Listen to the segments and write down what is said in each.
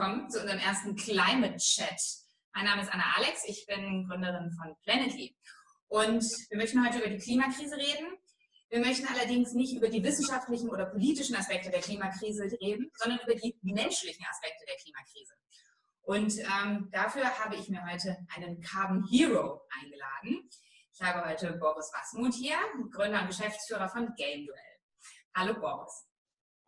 Willkommen zu unserem ersten Climate Chat. Mein Name ist Anna Alex, ich bin Gründerin von Planetly. Und wir möchten heute über die Klimakrise reden. Wir möchten allerdings nicht über die wissenschaftlichen oder politischen Aspekte der Klimakrise reden, sondern über die menschlichen Aspekte der Klimakrise. Und ähm, dafür habe ich mir heute einen Carbon Hero eingeladen. Ich habe heute Boris Wasmuth hier, Gründer und Geschäftsführer von Game Duell. Hallo Boris.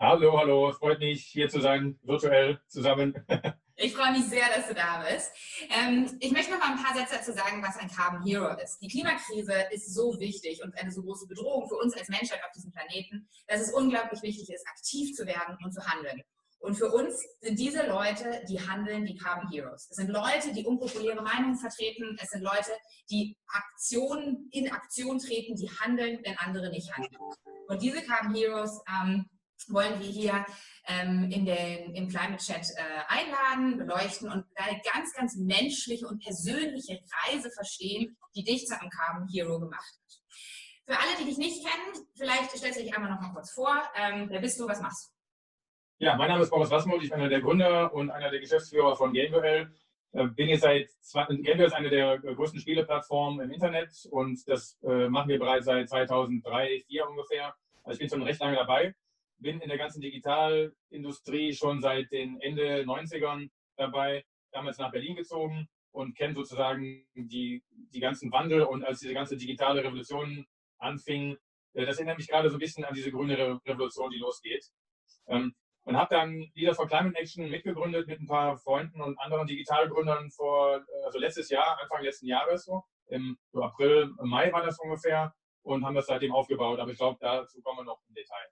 Hallo, hallo, freut mich hier zu sein, virtuell zusammen. Ich freue mich sehr, dass du da bist. Ähm, ich möchte noch mal ein paar Sätze dazu sagen, was ein Carbon Hero ist. Die Klimakrise ist so wichtig und eine so große Bedrohung für uns als Menschheit auf diesem Planeten, dass es unglaublich wichtig ist, aktiv zu werden und zu handeln. Und für uns sind diese Leute, die handeln, die Carbon Heroes. Es sind Leute, die unpopuläre Meinungen vertreten. Es sind Leute, die Aktionen in Aktion treten, die handeln, wenn andere nicht handeln. Und diese Carbon Heroes ähm, wollen wir hier ähm, in den, im Climate Chat äh, einladen, beleuchten und eine ganz, ganz menschliche und persönliche Reise verstehen, die dich zu einem Carbon Hero gemacht hat. Für alle, die dich nicht kennen, vielleicht stellst du dich einmal noch mal kurz vor. Ähm, wer bist du, was machst du? Ja, mein Name ist Boris Wasmuth, ich bin einer der Gründer und einer der Geschäftsführer von GameDuell. Äh, bin jetzt seit, GameDuell ist eine der größten Spieleplattformen im Internet und das äh, machen wir bereits seit 2003, 2004 ungefähr. Also ich bin schon recht lange dabei bin in der ganzen Digitalindustrie schon seit den Ende 90ern dabei, damals nach Berlin gezogen und kenne sozusagen die, die ganzen Wandel und als diese ganze digitale Revolution anfing, äh, das erinnert mich gerade so ein bisschen an diese grüne Revolution, die losgeht. Ähm, und habe dann Leader for Climate Action mitgegründet mit ein paar Freunden und anderen Digitalgründern vor, äh, also letztes Jahr, Anfang letzten Jahres so, im April, Mai war das ungefähr und haben das seitdem aufgebaut. Aber ich glaube, dazu kommen wir noch im Detail.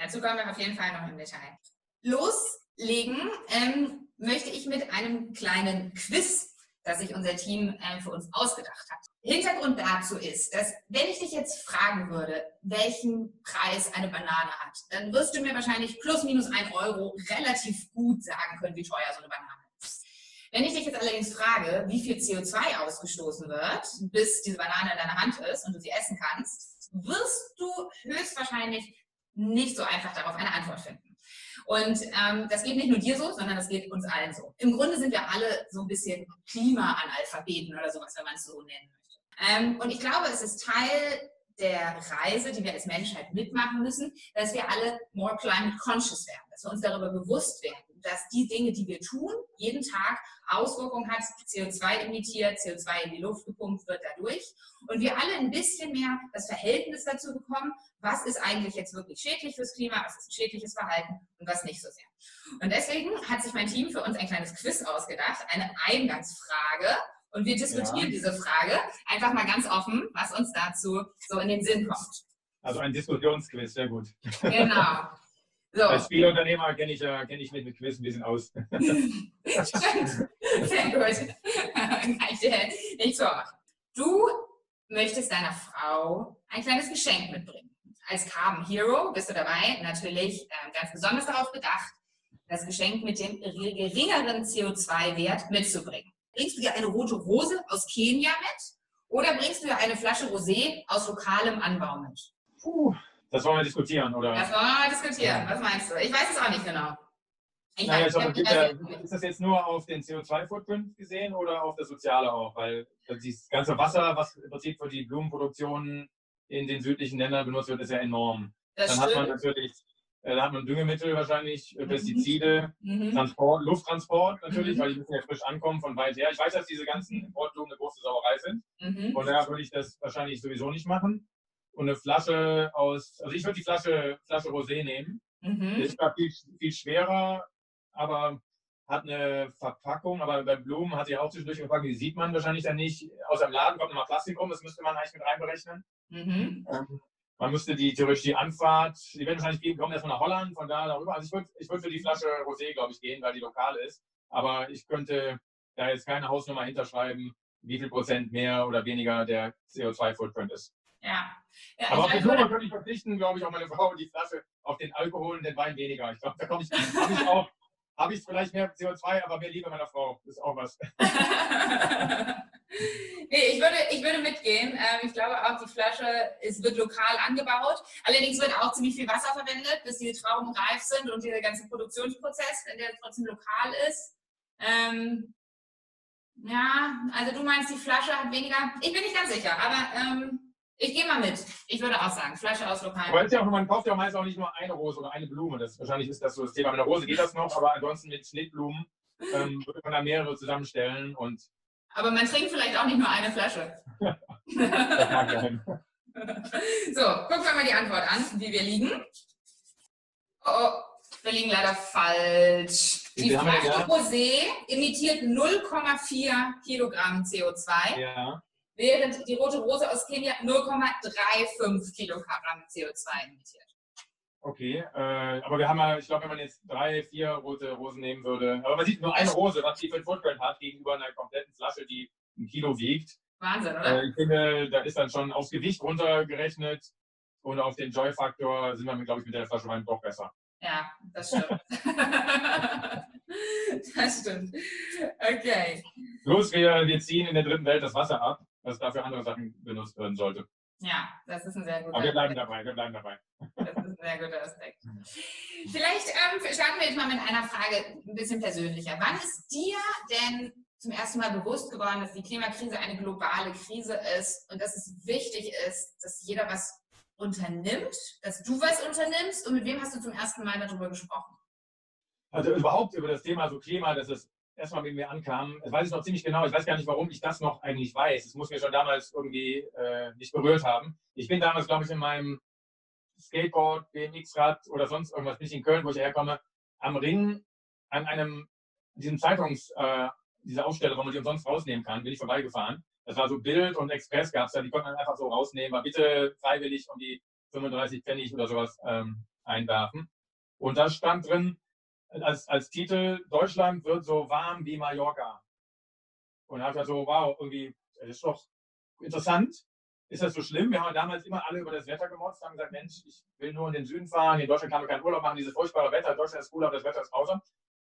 Dazu kommen wir auf jeden Fall noch im Detail. Loslegen ähm, möchte ich mit einem kleinen Quiz, das sich unser Team äh, für uns ausgedacht hat. Hintergrund dazu ist, dass wenn ich dich jetzt fragen würde, welchen Preis eine Banane hat, dann wirst du mir wahrscheinlich plus minus ein Euro relativ gut sagen können, wie teuer so eine Banane ist. Wenn ich dich jetzt allerdings frage, wie viel CO2 ausgestoßen wird, bis diese Banane in deiner Hand ist und du sie essen kannst, wirst du höchstwahrscheinlich nicht so einfach darauf eine Antwort finden. Und ähm, das geht nicht nur dir so, sondern das geht uns allen so. Im Grunde sind wir alle so ein bisschen Klimaanalphabeten oder sowas, wenn man es so nennen möchte. Ähm, und ich glaube, es ist Teil der Reise, die wir als Menschheit mitmachen müssen, dass wir alle more climate conscious werden, dass wir uns darüber bewusst werden, dass die Dinge, die wir tun, jeden Tag Auswirkungen hat, CO2 emittiert, CO2 in die Luft gepumpt wird dadurch und wir alle ein bisschen mehr das Verhältnis dazu bekommen, was ist eigentlich jetzt wirklich schädlich fürs Klima, was ist ein schädliches Verhalten und was nicht so sehr. Und deswegen hat sich mein Team für uns ein kleines Quiz ausgedacht, eine Eingangsfrage, und wir diskutieren ja. diese Frage einfach mal ganz offen, was uns dazu so in den Sinn kommt. Also ein Diskussionsquiz, sehr gut. Genau. So. Als Spielerunternehmer kenne ich, äh, kenn ich mich mit Quiz ein bisschen aus. Stimmt. Sehr gut. Nichts vormachen. Du möchtest deiner Frau ein kleines Geschenk mitbringen. Als Carbon Hero bist du dabei natürlich äh, ganz besonders darauf bedacht, das Geschenk mit dem geringeren CO2-Wert mitzubringen. Bringst du dir eine rote Rose aus Kenia mit oder bringst du dir eine Flasche Rosé aus lokalem Anbau mit? Puh, das wollen wir diskutieren, oder? Das wollen wir mal diskutieren. Was meinst du? Ich weiß es auch nicht genau. Ich naja, weiß, also, gibt, äh, ist das jetzt nur auf den CO2-Footprint gesehen oder auf das Soziale auch? Weil das ganze Wasser, was im Prinzip für die Blumenproduktion in den südlichen Ländern benutzt wird, ist ja enorm. Das Dann stimmt. hat man natürlich äh, da hat man Düngemittel wahrscheinlich, äh, mhm. Pestizide, mhm. Transport, Lufttransport natürlich, mhm. weil die müssen ja frisch ankommen von weit her. Ich weiß, dass diese ganzen Importblumen eine große Sauerei sind. Mhm. Von daher würde ich das wahrscheinlich sowieso nicht machen. Und eine Flasche aus, also ich würde die Flasche, Flasche Rosé nehmen. Mhm. Ist zwar viel, viel schwerer, aber hat eine Verpackung, aber bei Blumen hat sie auch zwischendurch eine Verpackung, die sieht man wahrscheinlich dann nicht. Aus dem Laden kommt nochmal Plastik rum, das müsste man eigentlich mit reinberechnen. Mhm. Ähm, man müsste die theoretisch die Anfahrt, die werden wahrscheinlich gehen, kommen erstmal nach Holland, von da darüber. Also ich würde ich würd für die Flasche Rosé, glaube ich, gehen, weil die lokal ist. Aber ich könnte da jetzt keine Hausnummer hinterschreiben, wie viel Prozent mehr oder weniger der CO2-Footprint ist. Ja. ja Aber auf den Sommer könnte ich verpflichten, glaube ich, auch meine Frau, die Flasche auf den Alkohol und den Wein weniger. Ich glaube, da komme ich, ich auch habe ich vielleicht mehr CO2, aber mehr Liebe meiner Frau. Das ist auch was. nee, ich würde, ich würde mitgehen. Ähm, ich glaube auch, die Flasche es wird lokal angebaut. Allerdings wird auch ziemlich viel Wasser verwendet, bis die Trauben reif sind und dieser ganze Produktionsprozess, der trotzdem lokal ist. Ähm, ja, also du meinst, die Flasche hat weniger. Ich bin nicht ganz sicher, aber ähm, ich gehe mal mit. Ich würde auch sagen, Flasche aus lokalen. Aber ja auch, man kauft ja meist auch nicht nur eine Rose oder eine Blume. Das, wahrscheinlich ist das so das Thema. Mit der Rose geht das noch, aber ansonsten mit Schnittblumen ähm, würde man da mehrere zusammenstellen. Und aber man trinkt vielleicht auch nicht nur eine Flasche. das mag sein. So, gucken wir mal die Antwort an, wie wir liegen. Oh, wir liegen leider falsch. Die Flasche Rosé imitiert 0,4 Kilogramm CO2. Ja während die rote Rose aus Kenia 0,35 Kilogramm CO2 emittiert. Okay, äh, aber wir haben ja, ich glaube, wenn man jetzt drei, vier rote Rosen nehmen würde, aber man sieht nur eine Rose, was die für ein Footprint hat gegenüber einer kompletten Flasche, die ein Kilo wiegt. Wahnsinn, oder? Äh, ich finde, da ist dann schon aufs Gewicht runtergerechnet und auf den Joy-Faktor sind wir, glaube ich, mit der Flasche Wein doch besser. Ja, das stimmt. das stimmt. Okay. Los, wir, wir ziehen in der dritten Welt das Wasser ab was dafür andere Sachen benutzt werden sollte. Ja, das ist ein sehr guter Aber wir bleiben Aspekt. dabei, wir bleiben dabei. Das ist ein sehr guter Aspekt. Vielleicht ähm, starten wir jetzt mal mit einer Frage ein bisschen persönlicher. Wann ist dir denn zum ersten Mal bewusst geworden, dass die Klimakrise eine globale Krise ist und dass es wichtig ist, dass jeder was unternimmt, dass du was unternimmst und mit wem hast du zum ersten Mal darüber gesprochen? Also überhaupt über das Thema so Klima, dass es erstmal mit mir ankam, das weiß ich noch ziemlich genau, ich weiß gar nicht, warum ich das noch eigentlich weiß. Es muss mir schon damals irgendwie äh, nicht berührt haben. Ich bin damals, glaube ich, in meinem Skateboard, BMX-Rad oder sonst irgendwas, nicht in Köln, wo ich herkomme, am Ring an einem, diesem Zeitungs, äh, dieser Aufsteller, wo man die umsonst rausnehmen kann, bin ich vorbeigefahren. Das war so Bild und Express gab es da, die konnte man einfach so rausnehmen, aber bitte freiwillig um die 35 Pfennig oder sowas ähm, einwerfen. Und da stand drin, als, als Titel, Deutschland wird so warm wie Mallorca. Und habe ich so, wow, irgendwie, das ist doch interessant. Ist das so schlimm? Wir haben damals immer alle über das Wetter gemotzt, haben gesagt, Mensch, ich will nur in den Süden fahren, in Deutschland kann man keinen Urlaub machen, dieses furchtbare Wetter, Deutschland ist cool, aber das Wetter ist grausam.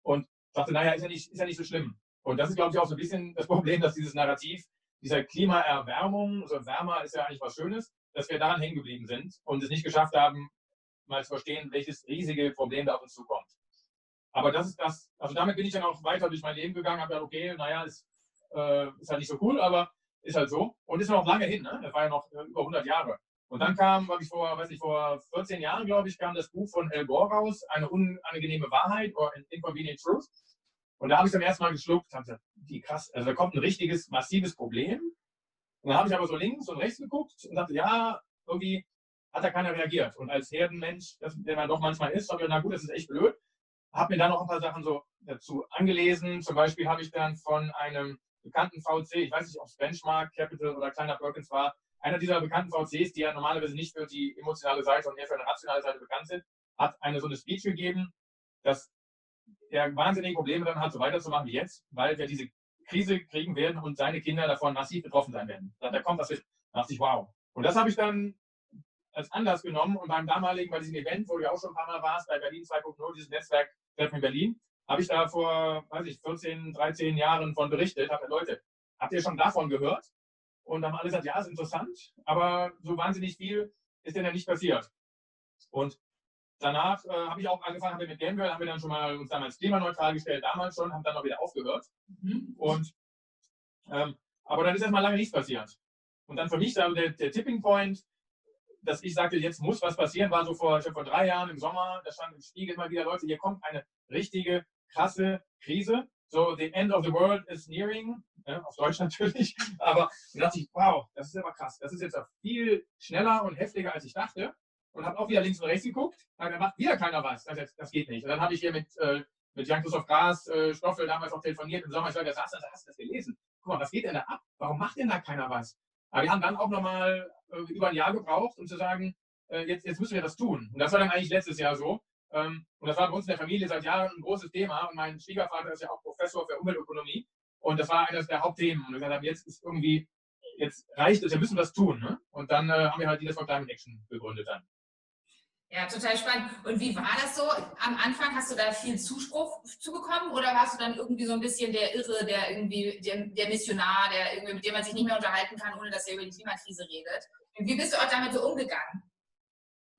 Und dachte, naja, ist ja nicht, ist ja nicht so schlimm. Und das ist, glaube ich, auch so ein bisschen das Problem, dass dieses Narrativ dieser Klimaerwärmung, also wärmer ist ja eigentlich was Schönes, dass wir daran hängen geblieben sind und es nicht geschafft haben, mal zu verstehen, welches riesige Problem da auf uns zukommt. Aber das ist das, also damit bin ich dann auch weiter durch mein Leben gegangen, habe gedacht, okay, naja, ist, äh, ist halt nicht so cool, aber ist halt so. Und ist noch lange hin, ne? Das war ja noch äh, über 100 Jahre. Und dann kam, was ich vor, weiß nicht, vor 14 Jahren, glaube ich, kam das Buch von El Gore raus, eine unangenehme Wahrheit oder Inconvenient Truth. Und da habe ich zum ersten Mal geschluckt, habe gesagt, wie krass, also da kommt ein richtiges, massives Problem. Und dann habe ich aber so links und rechts geguckt und dachte, ja, irgendwie hat da keiner reagiert. Und als Herdenmensch, das, der man doch manchmal ist, habe ich, na gut, das ist echt blöd habe mir dann noch ein paar Sachen so dazu angelesen. Zum Beispiel habe ich dann von einem bekannten VC, ich weiß nicht, ob es Benchmark, Capital oder kleiner Perkins war, einer dieser bekannten VCs, die ja normalerweise nicht für die emotionale Seite, sondern eher für eine rationale Seite bekannt sind, hat eine so eine Speech gegeben, dass er wahnsinnige Probleme dann hat, so weiterzumachen wie jetzt, weil wir diese Krise kriegen werden und seine Kinder davon massiv betroffen sein werden. Da kommt was mit. Da dachte ich, wow. Und das habe ich dann als Anlass genommen und beim damaligen, bei diesem Event, wo du ja auch schon ein paar Mal warst, bei Berlin 2.0, dieses Netzwerk in Berlin, habe ich da vor, weiß ich, 14, 13 Jahren von berichtet, habe Leute, habt ihr schon davon gehört? Und dann haben alle gesagt, ja, ist interessant, aber so wahnsinnig viel ist denn ja nicht passiert. Und danach äh, habe ich auch angefangen, haben wir mit Gamegirl, haben wir dann schon mal uns damals klimaneutral gestellt, damals schon, haben dann auch wieder aufgehört. Mhm. Und, ähm, aber dann ist erstmal lange nichts passiert. Und dann für mich der, der Tipping Point, dass ich sagte, jetzt muss was passieren, war so vor, vor drei Jahren im Sommer, da stand im Spiegel immer wieder, Leute, hier kommt eine richtige, krasse Krise. So, the end of the world is nearing, ja, auf Deutsch natürlich. Aber da dachte ich, wow, das ist aber krass. Das ist jetzt viel schneller und heftiger, als ich dachte. Und habe auch wieder links und rechts geguckt. Da macht wieder keiner was. Das, das geht nicht. Und dann habe ich hier mit, äh, mit Jan-Christoph Gras, äh, Stoffel damals auch telefoniert im Sommer. Ich sage, hast du das gelesen? Guck mal, was geht denn da ab? Warum macht denn da keiner was? Aber wir haben dann auch nochmal äh, über ein Jahr gebraucht, um zu sagen, äh, jetzt, jetzt müssen wir das tun. Und das war dann eigentlich letztes Jahr so. Ähm, und das war bei uns in der Familie seit Jahren ein großes Thema. Und mein Schwiegervater ist ja auch Professor für Umweltökonomie. Und das war eines der Hauptthemen. Und wir gesagt haben, jetzt ist irgendwie, jetzt reicht es, wir müssen was tun. Ne? Und dann äh, haben wir halt dieses von Climate Action gegründet dann. Ja, total spannend. Und wie war das so? Am Anfang hast du da viel Zuspruch zugekommen oder warst du dann irgendwie so ein bisschen der Irre, der irgendwie, der, der Missionar, der irgendwie, mit dem man sich nicht mehr unterhalten kann, ohne dass er über die Klimakrise redet? Und wie bist du auch damit so umgegangen?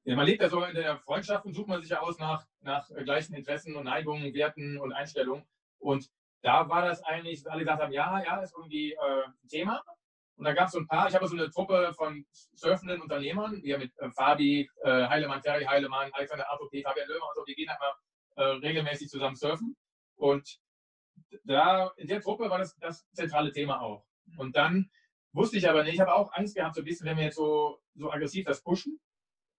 Ja, man lebt ja so in der Freundschaft und sucht man sich ja aus nach, nach gleichen Interessen und Neigungen, Werten und Einstellungen. Und da war das eigentlich, alle gesagt haben, ja, ja, ist irgendwie äh, Thema. Und da gab es so ein paar, ich habe so eine Truppe von surfenden Unternehmern, wir mit äh, Fabi, äh, Heilemann, Terry Heilemann, Alexander AVP, Fabian Lömer und so, wir gehen halt äh, regelmäßig zusammen surfen. Und da, in der Truppe war das das zentrale Thema auch. Und dann wusste ich aber nicht, ich habe auch Angst gehabt, so ein bisschen, wenn wir jetzt so, so aggressiv das pushen,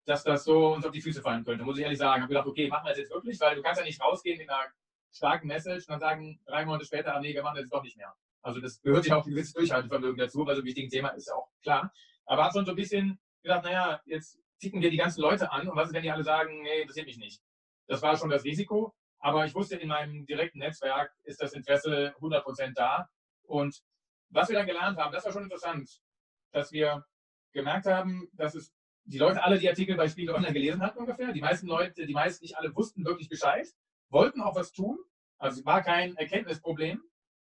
dass das so uns auf die Füße fallen könnte, muss ich ehrlich sagen. Ich habe gedacht, okay, machen wir das jetzt wirklich, weil du kannst ja nicht rausgehen mit einer starken Message und dann sagen drei Monate später, ah, nee, wir machen das jetzt doch nicht mehr. Also das gehört ja auch ein gewisses Durchhaltevermögen dazu, weil so ein wichtiges Thema ist ja auch klar. Aber hat schon so ein bisschen gedacht, naja, jetzt ticken wir die ganzen Leute an und was ist, wenn die alle sagen, nee, interessiert mich nicht. Das war schon das Risiko. Aber ich wusste, in meinem direkten Netzwerk ist das Interesse 100% da. Und was wir dann gelernt haben, das war schon interessant, dass wir gemerkt haben, dass es die Leute alle die Artikel bei Spiegel Online gelesen hatten ungefähr. Die meisten Leute, die meisten nicht alle wussten wirklich Bescheid, wollten auch was tun. Also es war kein Erkenntnisproblem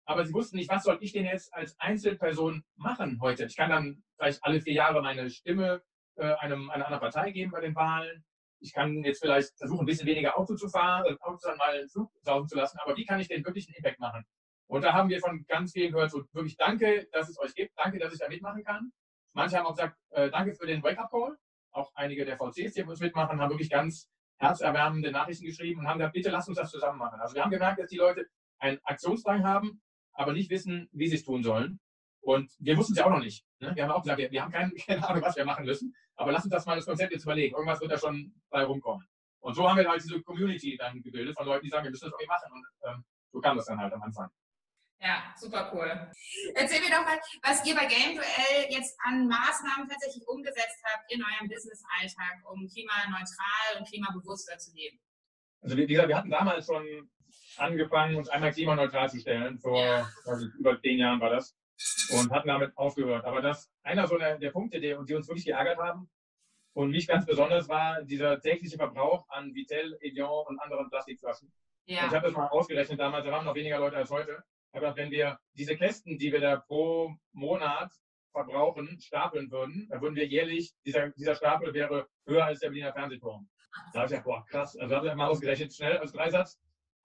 aber sie wussten nicht, was soll ich denn jetzt als Einzelperson machen heute. Ich kann dann vielleicht alle vier Jahre meine Stimme äh, einem, einer anderen Partei geben bei den Wahlen. Ich kann jetzt vielleicht versuchen, ein bisschen weniger Auto zu fahren, äh, Autos dann mal einen Flug saugen zu lassen, aber wie kann ich denn wirklich einen Impact machen? Und da haben wir von ganz vielen gehört, so wirklich danke, dass es euch gibt, danke, dass ich da mitmachen kann. Manche haben auch gesagt, äh, danke für den Wake-up-Call. Auch einige der VCs, die uns mitmachen, haben wirklich ganz herzerwärmende Nachrichten geschrieben und haben gesagt, bitte lasst uns das zusammen machen. Also wir haben gemerkt, dass die Leute einen Aktionsdrang haben aber nicht wissen, wie sie es tun sollen. Und wir wussten es ja auch noch nicht. Ne? Wir haben auch gesagt, wir, wir haben keine, keine, Ahnung, was wir machen müssen. Aber lass uns das mal das Konzept jetzt überlegen. Irgendwas wird da schon bei rumkommen. Und so haben wir halt diese Community dann gebildet von Leuten, die sagen, wir müssen das irgendwie machen. Und ähm, so kam das dann halt am Anfang. Ja, super cool. Erzähl mir doch mal, was ihr bei Game Duell jetzt an Maßnahmen tatsächlich umgesetzt habt in eurem Business-Alltag, um klimaneutral und klimabewusster zu leben. Also wie gesagt, wir hatten damals schon angefangen, uns einmal klimaneutral zu stellen. Vor ja. also über zehn Jahren war das. Und hatten damit aufgehört. Aber das einer so der, der Punkte, die, die, uns wirklich geärgert haben und mich ganz besonders war dieser tägliche Verbrauch an Vitel, Evian und anderen Plastikflaschen. Ja. ich habe das mal ausgerechnet damals, da waren noch weniger Leute als heute. Aber wenn wir diese Kästen, die wir da pro Monat verbrauchen, stapeln würden, dann würden wir jährlich, dieser, dieser Stapel wäre höher als der Berliner Fernsehturm. Da habe ich gedacht, boah, krass. Also habe ich mal ausgerechnet, schnell als Dreisatz.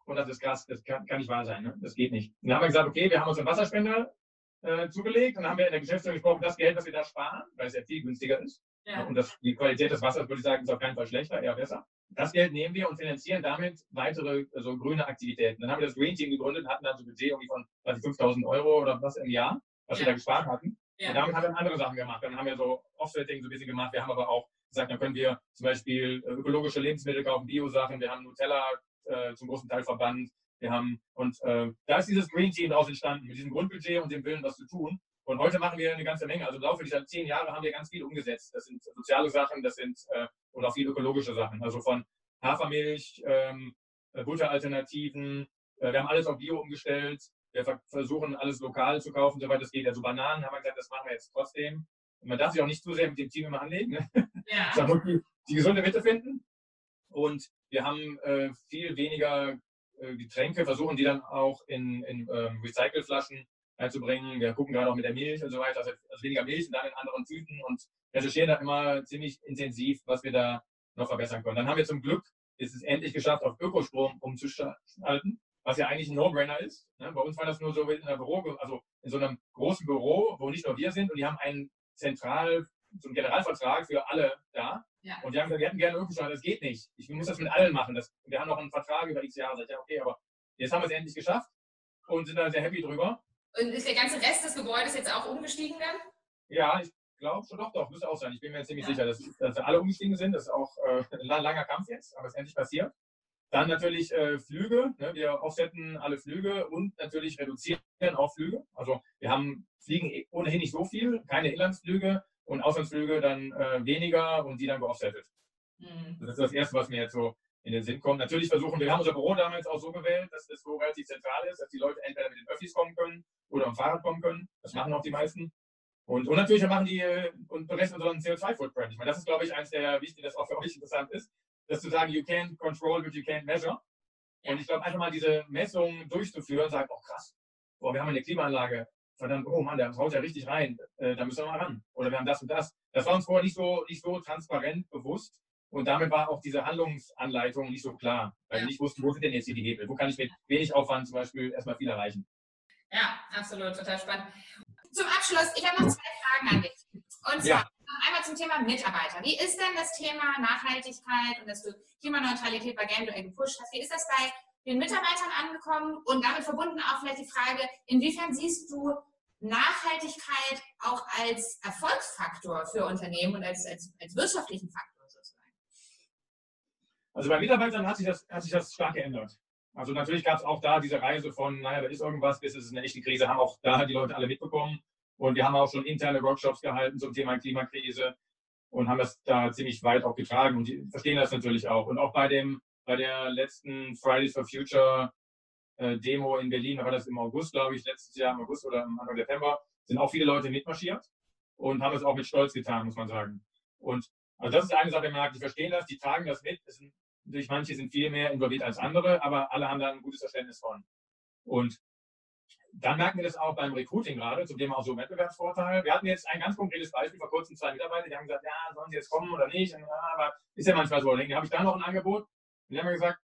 Und das ist krass, das kann, kann nicht wahr sein, ne? das geht nicht. Und dann haben wir gesagt, okay, wir haben uns einen Wasserspender äh, zugelegt und dann haben wir in der Geschäftsführung gesprochen, das Geld, was wir da sparen, weil es ja viel günstiger ist. Ja. Und das, die Qualität des Wassers, würde ich sagen, ist auf keinen Fall schlechter, eher besser. Das Geld nehmen wir und finanzieren damit weitere also grüne Aktivitäten. Dann haben wir das Green Team gegründet, hatten dann so ein Budget irgendwie von 5000 Euro oder was im Jahr, was ja. wir da gespart hatten. Ja. Und damit haben wir andere Sachen gemacht. Dann haben wir so Offsetting so ein bisschen gemacht. Wir haben aber auch gesagt, dann können wir zum Beispiel äh, ökologische Lebensmittel kaufen, Bio-Sachen. Wir haben Nutella äh, zum großen Teil verbannt. Wir haben, und äh, da ist dieses Green Team daraus entstanden, mit diesem Grundbudget und dem Willen, was zu tun. Und heute machen wir eine ganze Menge. Also im Laufe dieser zehn Jahre haben wir ganz viel umgesetzt. Das sind soziale Sachen, das sind äh, und auch viel ökologische Sachen. Also von Hafermilch, ähm, äh, Butteralternativen. Äh, wir haben alles auf Bio umgestellt. Wir versuchen alles lokal zu kaufen, soweit es geht. Also Bananen haben wir gesagt, das machen wir jetzt trotzdem. Und man darf sich auch nicht zu sehr mit dem Team immer anlegen. Ne? Ja. Die, die gesunde Mitte finden. Und wir haben äh, viel weniger äh, Getränke, versuchen die dann auch in, in ähm, Recycleflaschen einzubringen. Wir gucken gerade auch mit der Milch und so weiter, also, also weniger Milch und dann in anderen Tüten und recherchieren da immer ziemlich intensiv, was wir da noch verbessern können. Dann haben wir zum Glück ist es endlich geschafft, auf Ökostrom umzuschalten, was ja eigentlich ein No-Brainer ist. Ne? Bei uns war das nur so in einer Büro, also in so einem großen Büro, wo nicht nur wir sind und die haben einen zentral, so einen Generalvertrag für alle da. Ja. Und die haben gesagt, wir hätten gerne Ökostrom, das geht nicht. Ich muss das mit allen machen. Das, wir haben noch einen Vertrag über x Jahre. Sag ich, ja, okay, aber jetzt haben wir es endlich geschafft und sind da sehr happy drüber. Und ist der ganze Rest des Gebäudes jetzt auch umgestiegen dann? Ja, ich glaube schon, doch, doch, müsste auch sein. Ich bin mir ziemlich ja. sicher, dass, dass alle umgestiegen sind. Das ist auch äh, ein langer Kampf jetzt, aber es ist endlich passiert. Dann natürlich äh, Flüge. Ne? Wir offsetten alle Flüge und natürlich reduzieren auch Flüge. Also wir haben fliegen eh ohnehin nicht so viel, keine Inlandsflüge und Auslandsflüge dann äh, weniger und die dann geoffsettet. Mhm. Das ist das Erste, was mir jetzt so in den Sinn kommt. Natürlich versuchen wir, wir haben unser Büro damals auch so gewählt, dass das so relativ zentral ist, dass die Leute entweder mit den Öffis kommen können oder am Fahrrad kommen können. Das machen auch die meisten. Und, und natürlich machen die äh, und berechnen unseren CO2-Footprint. Ich meine, das ist, glaube ich, eins der wichtigen, das auch für euch interessant ist, dass zu sagen, you can't control what you can't measure. Und ich glaube, einfach mal diese Messung durchzuführen, sagt, oh krass, boah, wir haben eine Klimaanlage, verdammt, oh Mann, der haut ja richtig rein, äh, da müssen wir mal ran. Oder wir haben das und das. Das war uns vorher nicht so, nicht so transparent bewusst. Und damit war auch diese Handlungsanleitung nicht so klar, weil wir nicht wussten, wo sind denn jetzt hier die Hebel? Wo kann ich mit wenig Aufwand zum Beispiel erstmal viel erreichen? Ja, absolut, total spannend. Zum Abschluss, ich habe noch zwei Fragen an dich. Und zwar ja. einmal zum Thema Mitarbeiter. Wie ist denn das Thema Nachhaltigkeit und dass du Klimaneutralität bei Gameduell gepusht hast? Wie ist das bei den Mitarbeitern angekommen? Und damit verbunden auch vielleicht die Frage, inwiefern siehst du Nachhaltigkeit auch als Erfolgsfaktor für Unternehmen und als, als, als wirtschaftlichen Faktor sozusagen? Also bei Mitarbeitern hat sich das, hat sich das stark geändert. Also natürlich gab es auch da diese Reise von, naja, da ist irgendwas, bis es eine echte Krise, haben auch da die Leute alle mitbekommen. Und wir haben auch schon interne Workshops gehalten zum Thema Klimakrise und haben das da ziemlich weit auch getragen. Und die verstehen das natürlich auch. Und auch bei dem, bei der letzten Fridays for Future äh, Demo in Berlin, da war das im August, glaube ich, letztes Jahr im August oder im Anfang September, sind auch viele Leute mitmarschiert und haben es auch mit Stolz getan, muss man sagen. Und also das ist eine Sache, der Markt, die verstehen das, die tragen das mit. Es sind Natürlich, manche sind viel mehr involviert als andere, aber alle haben da ein gutes Verständnis von. Und dann merken wir das auch beim Recruiting gerade, zum Thema auch so Wettbewerbsvorteil. Wir hatten jetzt ein ganz konkretes Beispiel vor kurzem, zwei Mitarbeiter, die haben gesagt, ja, sollen sie jetzt kommen oder nicht? Ja, aber ist ja manchmal so. Dann habe ich da noch ein Angebot. Und die haben gesagt,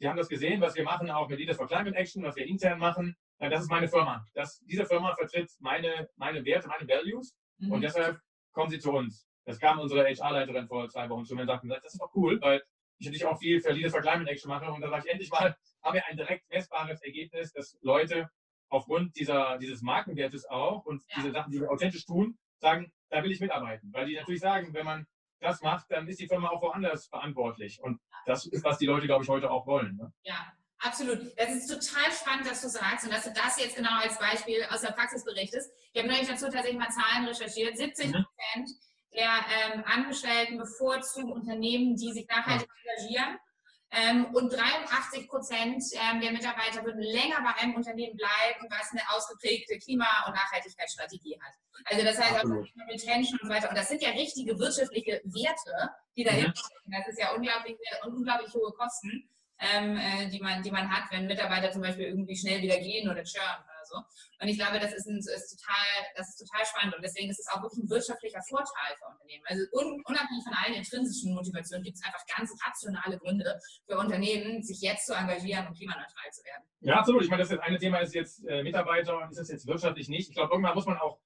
die haben das gesehen, was wir machen, auch mit Leaders for Climate Action, was wir intern machen. Das ist meine Firma. Das, diese Firma vertritt meine, meine Werte, meine Values. Mhm. Und deshalb kommen sie zu uns. Das kam unsere HR-Leiterin vor zwei Wochen zu mir und sagte, das ist doch cool, weil ich natürlich auch viel für Leaders for Climate Action mache. Und da sage ich endlich mal, haben wir ein direkt messbares Ergebnis, dass Leute aufgrund dieser, dieses Markenwertes auch und ja. diese Sachen, die wir authentisch tun, sagen, da will ich mitarbeiten. Weil die natürlich sagen, wenn man das macht, dann ist die Firma auch woanders verantwortlich. Und das ist, was die Leute, glaube ich, heute auch wollen. Ne? Ja, absolut. Das ist total spannend, dass du sagst und dass du das jetzt genau als Beispiel aus der Praxis berichtest. Ich habe neulich dazu tatsächlich mal Zahlen recherchiert. 70 Prozent mhm der ähm, Angestellten bevorzugen Unternehmen, die sich nachhaltig engagieren. Ähm, und 83 Prozent ähm, der Mitarbeiter würden länger bei einem Unternehmen bleiben, was eine ausgeprägte Klima- und Nachhaltigkeitsstrategie hat. Also das heißt auch Retention und so weiter. Und das sind ja richtige wirtschaftliche Werte, die dahinter mhm. stecken. Das ist ja unglaublich, unglaublich hohe Kosten, ähm, äh, die, man, die man hat, wenn Mitarbeiter zum Beispiel irgendwie schnell wieder gehen oder churn so. Und ich glaube, das ist, ein, ist, total, das ist total spannend und deswegen ist es auch wirklich ein wirtschaftlicher Vorteil für Unternehmen. Also unabhängig von allen intrinsischen Motivationen gibt es einfach ganz rationale Gründe für Unternehmen, sich jetzt zu engagieren und klimaneutral zu werden. Ja, absolut. Ich meine, das ist eine Thema ist jetzt äh, Mitarbeiter und ist das jetzt wirtschaftlich nicht. Ich glaube, irgendwann muss man auch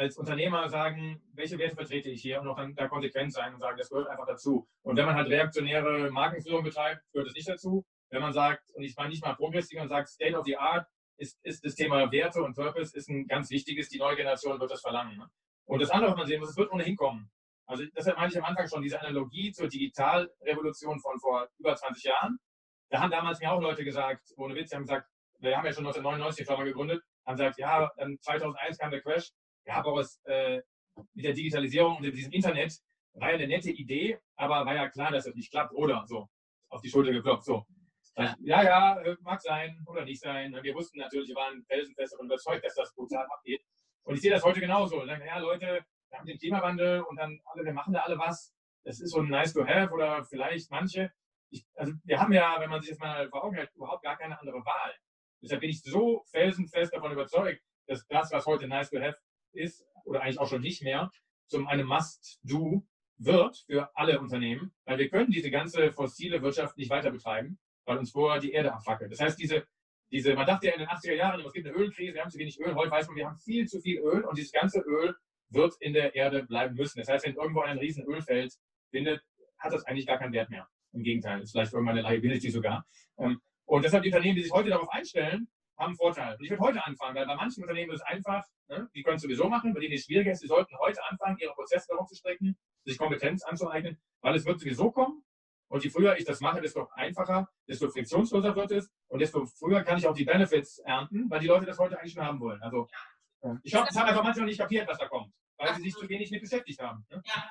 als Unternehmer sagen, welche Werte vertrete ich hier und auch dann da konsequent sein und sagen, das gehört einfach dazu. Und wenn man halt reaktionäre Markenführung betreibt, gehört es nicht dazu. Wenn man sagt, und ich meine nicht mal progressiv, und sagt State of the Art, ist, ist das Thema Werte und Purpose ist ein ganz wichtiges. Die neue Generation wird das verlangen. Ne? Und das andere, was man sehen muss, es wird ohnehin kommen. Also deshalb meine ich am Anfang schon diese Analogie zur Digitalrevolution von vor über 20 Jahren. Da haben damals mir auch Leute gesagt, ohne Witz, die haben gesagt, wir haben ja schon 1999 die Firma gegründet, haben gesagt, ja, dann 2001 kam der Crash. Ja, aber was äh, mit der Digitalisierung und diesem Internet war ja eine nette Idee, aber war ja klar, dass das nicht klappt, oder? So, auf die Schulter geklopft. So. Ja, ja, äh, mag sein oder nicht sein. Wir wussten natürlich, wir waren felsenfest und überzeugt, dass das brutal abgeht. Und ich sehe das heute genauso. Sagen, ja, Leute, wir haben den Klimawandel und dann alle, wir machen da alle was. Das ist so ein nice to have oder vielleicht manche. Ich, also wir haben ja, wenn man sich das mal vor Augen hält, überhaupt gar keine andere Wahl. Deshalb bin ich so felsenfest davon überzeugt, dass das, was heute nice to have ist, oder eigentlich auch schon nicht mehr, zum einem Must-Do wird für alle Unternehmen, weil wir können diese ganze fossile Wirtschaft nicht weiter betreiben weil uns vorher die Erde abfackelt. Das heißt, diese, diese, man dachte ja in den 80er Jahren, es gibt eine Ölkrise, wir haben zu wenig Öl. Heute weiß man, wir haben viel zu viel Öl und dieses ganze Öl wird in der Erde bleiben müssen. Das heißt, wenn irgendwo ein riesen Ölfeld findet, hat das eigentlich gar keinen Wert mehr. Im Gegenteil, ist vielleicht irgendwann eine Liability sogar. Ähm, und deshalb die Unternehmen, die sich heute darauf einstellen, haben einen Vorteil. Und ich würde heute anfangen, weil bei manchen Unternehmen ist es einfach, ne, die können es sowieso machen, bei denen es schwieriger ist, die sollten heute anfangen, ihre Prozesse darauf zu strecken, sich Kompetenz anzueignen, weil es wird sowieso kommen und je früher ich das mache, desto einfacher, desto friktionsloser wird es und desto früher kann ich auch die Benefits ernten, weil die Leute das heute eigentlich schon haben wollen. Also ich glaube, das haben einfach manche noch nicht kapiert, was da kommt, weil sie sich zu wenig mit beschäftigt haben. Ne? Ja.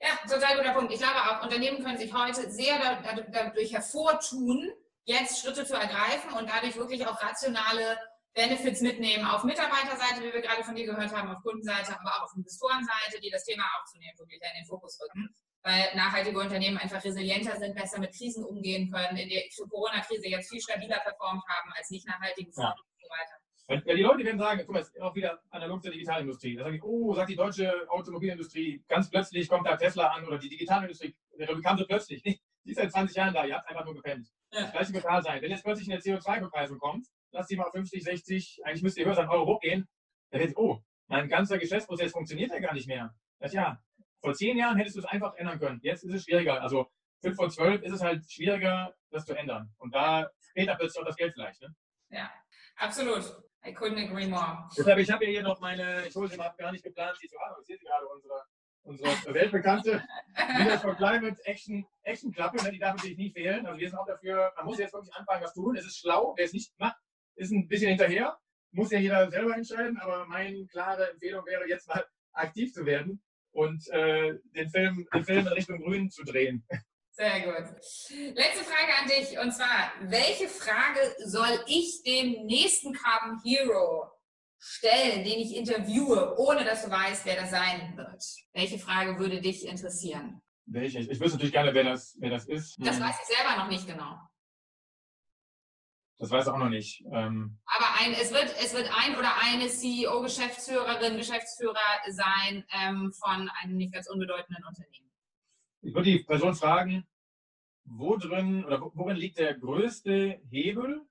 Ja, total guter Punkt. Ich glaube auch, Unternehmen können sich heute sehr dadurch hervortun, jetzt Schritte zu ergreifen und dadurch wirklich auch rationale Benefits mitnehmen auf Mitarbeiterseite, wie wir gerade von dir gehört haben, auf Kundenseite, aber auch auf Investorenseite, die das Thema aufzunehmen, wirklich in den Fokus rücken. Weil nachhaltige Unternehmen einfach resilienter sind, besser mit Krisen umgehen können, in der Corona-Krise jetzt viel stabiler performt haben als nicht nachhaltige Fonds ja. und so weiter. Ja, die Leute werden sagen, guck mal, ist auch wieder analog zur Digitalindustrie. Da sage ich, oh, sagt die deutsche Automobilindustrie, ganz plötzlich kommt da Tesla an oder die Digitalindustrie, der kam so plötzlich. Die ist seit 20 Jahren da, ihr habt einfach nur gepennt. Ja. Das gleiche wird da sein. Wenn jetzt plötzlich eine CO2-Bepreisung kommt, lass die mal 50, 60, eigentlich müsste ihr höher sein, Euro hochgehen, dann hätte oh, mein ganzer Geschäftsprozess funktioniert ja gar nicht mehr. Das ja, vor zehn Jahren hättest du es einfach ändern können. Jetzt ist es schwieriger. Also fünf vor zwölf ist es halt schwieriger, das zu ändern. Und da fehlt da plötzlich auch das Geld vielleicht. Ne? Ja, absolut. I couldn't agree more. Deshalb, ich habe hier noch meine, ich hole sie mal gar nicht geplant, sie zu haben. Ich sehe sie gerade, unsere, unsere weltbekannte Leaders for Climate Action, Action Klappe. Ne, die darf natürlich nie fehlen. Also wir sind auch dafür, man muss jetzt wirklich anfangen, was tun. Es ist schlau, wer es nicht macht, ist ein bisschen hinterher. Muss ja jeder selber entscheiden, aber meine klare Empfehlung wäre, jetzt mal aktiv zu werden und äh, den, Film, den Film in Richtung Grün zu drehen. Sehr gut. Letzte Frage an dich und zwar: Welche Frage soll ich dem nächsten Carbon Hero stellen, den ich interviewe, ohne dass du weißt, wer das sein wird? Welche Frage würde dich interessieren? Welche? Ich wüsste natürlich gerne, wer das, wer das ist. Das hm. weiß ich selber noch nicht genau. Das weiß auch noch nicht. Ähm Aber ein, es, wird, es wird ein oder eine CEO, Geschäftsführerin, Geschäftsführer sein ähm, von einem nicht ganz unbedeutenden Unternehmen. Ich würde die Person fragen, wo drin oder worin liegt der größte Hebel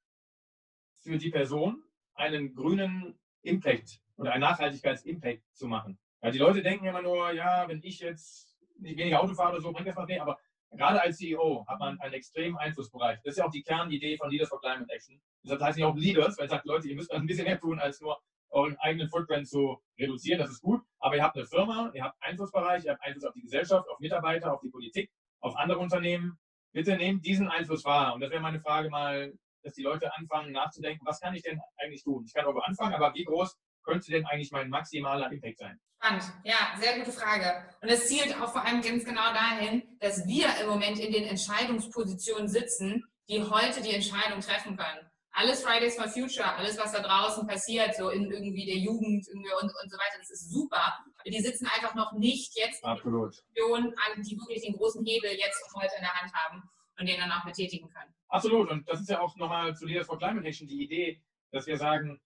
für die Person, einen grünen Impact oder einen Nachhaltigkeitsimpact zu machen? Weil die Leute denken immer nur, ja, wenn ich jetzt nicht weniger Auto fahre oder so, bringt das was. Nee, aber gerade als CEO hat man einen extremen Einflussbereich. Das ist ja auch die Kernidee von Leaders for Climate Action. Deshalb heißt es auch Leaders, weil es sagt, Leute, ihr müsst ein bisschen mehr tun, als nur euren eigenen Footprint zu reduzieren. Das ist gut. Aber ihr habt eine Firma, ihr habt Einflussbereich, ihr habt Einfluss auf die Gesellschaft, auf Mitarbeiter, auf die Politik, auf andere Unternehmen. Bitte nehmt diesen Einfluss wahr. Und das wäre meine Frage mal, dass die Leute anfangen nachzudenken, was kann ich denn eigentlich tun? Ich kann irgendwo anfangen, aber wie groß könnte denn eigentlich mein maximaler Impact sein? Spannend, ja, sehr gute Frage. Und es zielt auch vor allem ganz genau dahin, dass wir im Moment in den Entscheidungspositionen sitzen, die heute die Entscheidung treffen können. Alles Fridays for Future, alles, was da draußen passiert, so in irgendwie der Jugend und, und so weiter, das ist super. Die sitzen einfach noch nicht jetzt in Positionen an, die wirklich den großen Hebel jetzt und heute in der Hand haben und den dann auch betätigen können. Absolut. Und das ist ja auch nochmal zu Leaders for Climate Action die Idee, dass wir sagen,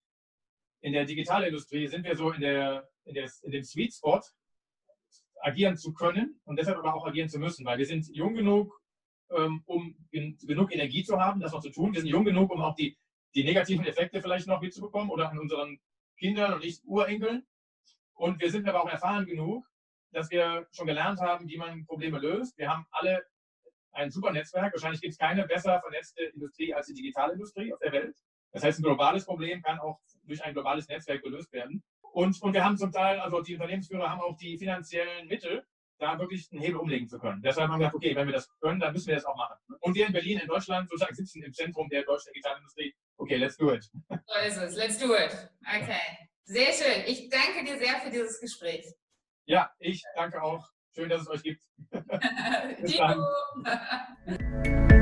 in der Digitalindustrie sind wir so in, der, in, der, in dem Sweet Spot, agieren zu können und deshalb aber auch agieren zu müssen, weil wir sind jung genug, ähm, um genug Energie zu haben, das noch zu tun. Wir sind jung genug, um auch die, die negativen Effekte vielleicht noch mitzubekommen oder an unseren Kindern und nicht Urenkeln. Und wir sind aber auch erfahren genug, dass wir schon gelernt haben, wie man Probleme löst. Wir haben alle ein super Netzwerk. Wahrscheinlich gibt es keine besser vernetzte Industrie als die Digitalindustrie auf der Welt. Das heißt, ein globales Problem kann auch durch ein globales Netzwerk gelöst werden. Und, und wir haben zum Teil, also die Unternehmensführer haben auch die finanziellen Mittel, da wirklich einen Hebel umlegen zu können. Deshalb haben wir gesagt, okay, wenn wir das können, dann müssen wir das auch machen. Und wir in Berlin, in Deutschland, sozusagen sitzen im Zentrum der deutschen Digitalindustrie. Okay, let's do it. So ist es, let's do it. Okay, sehr schön. Ich danke dir sehr für dieses Gespräch. Ja, ich danke auch. Schön, dass es euch gibt. Bis dann.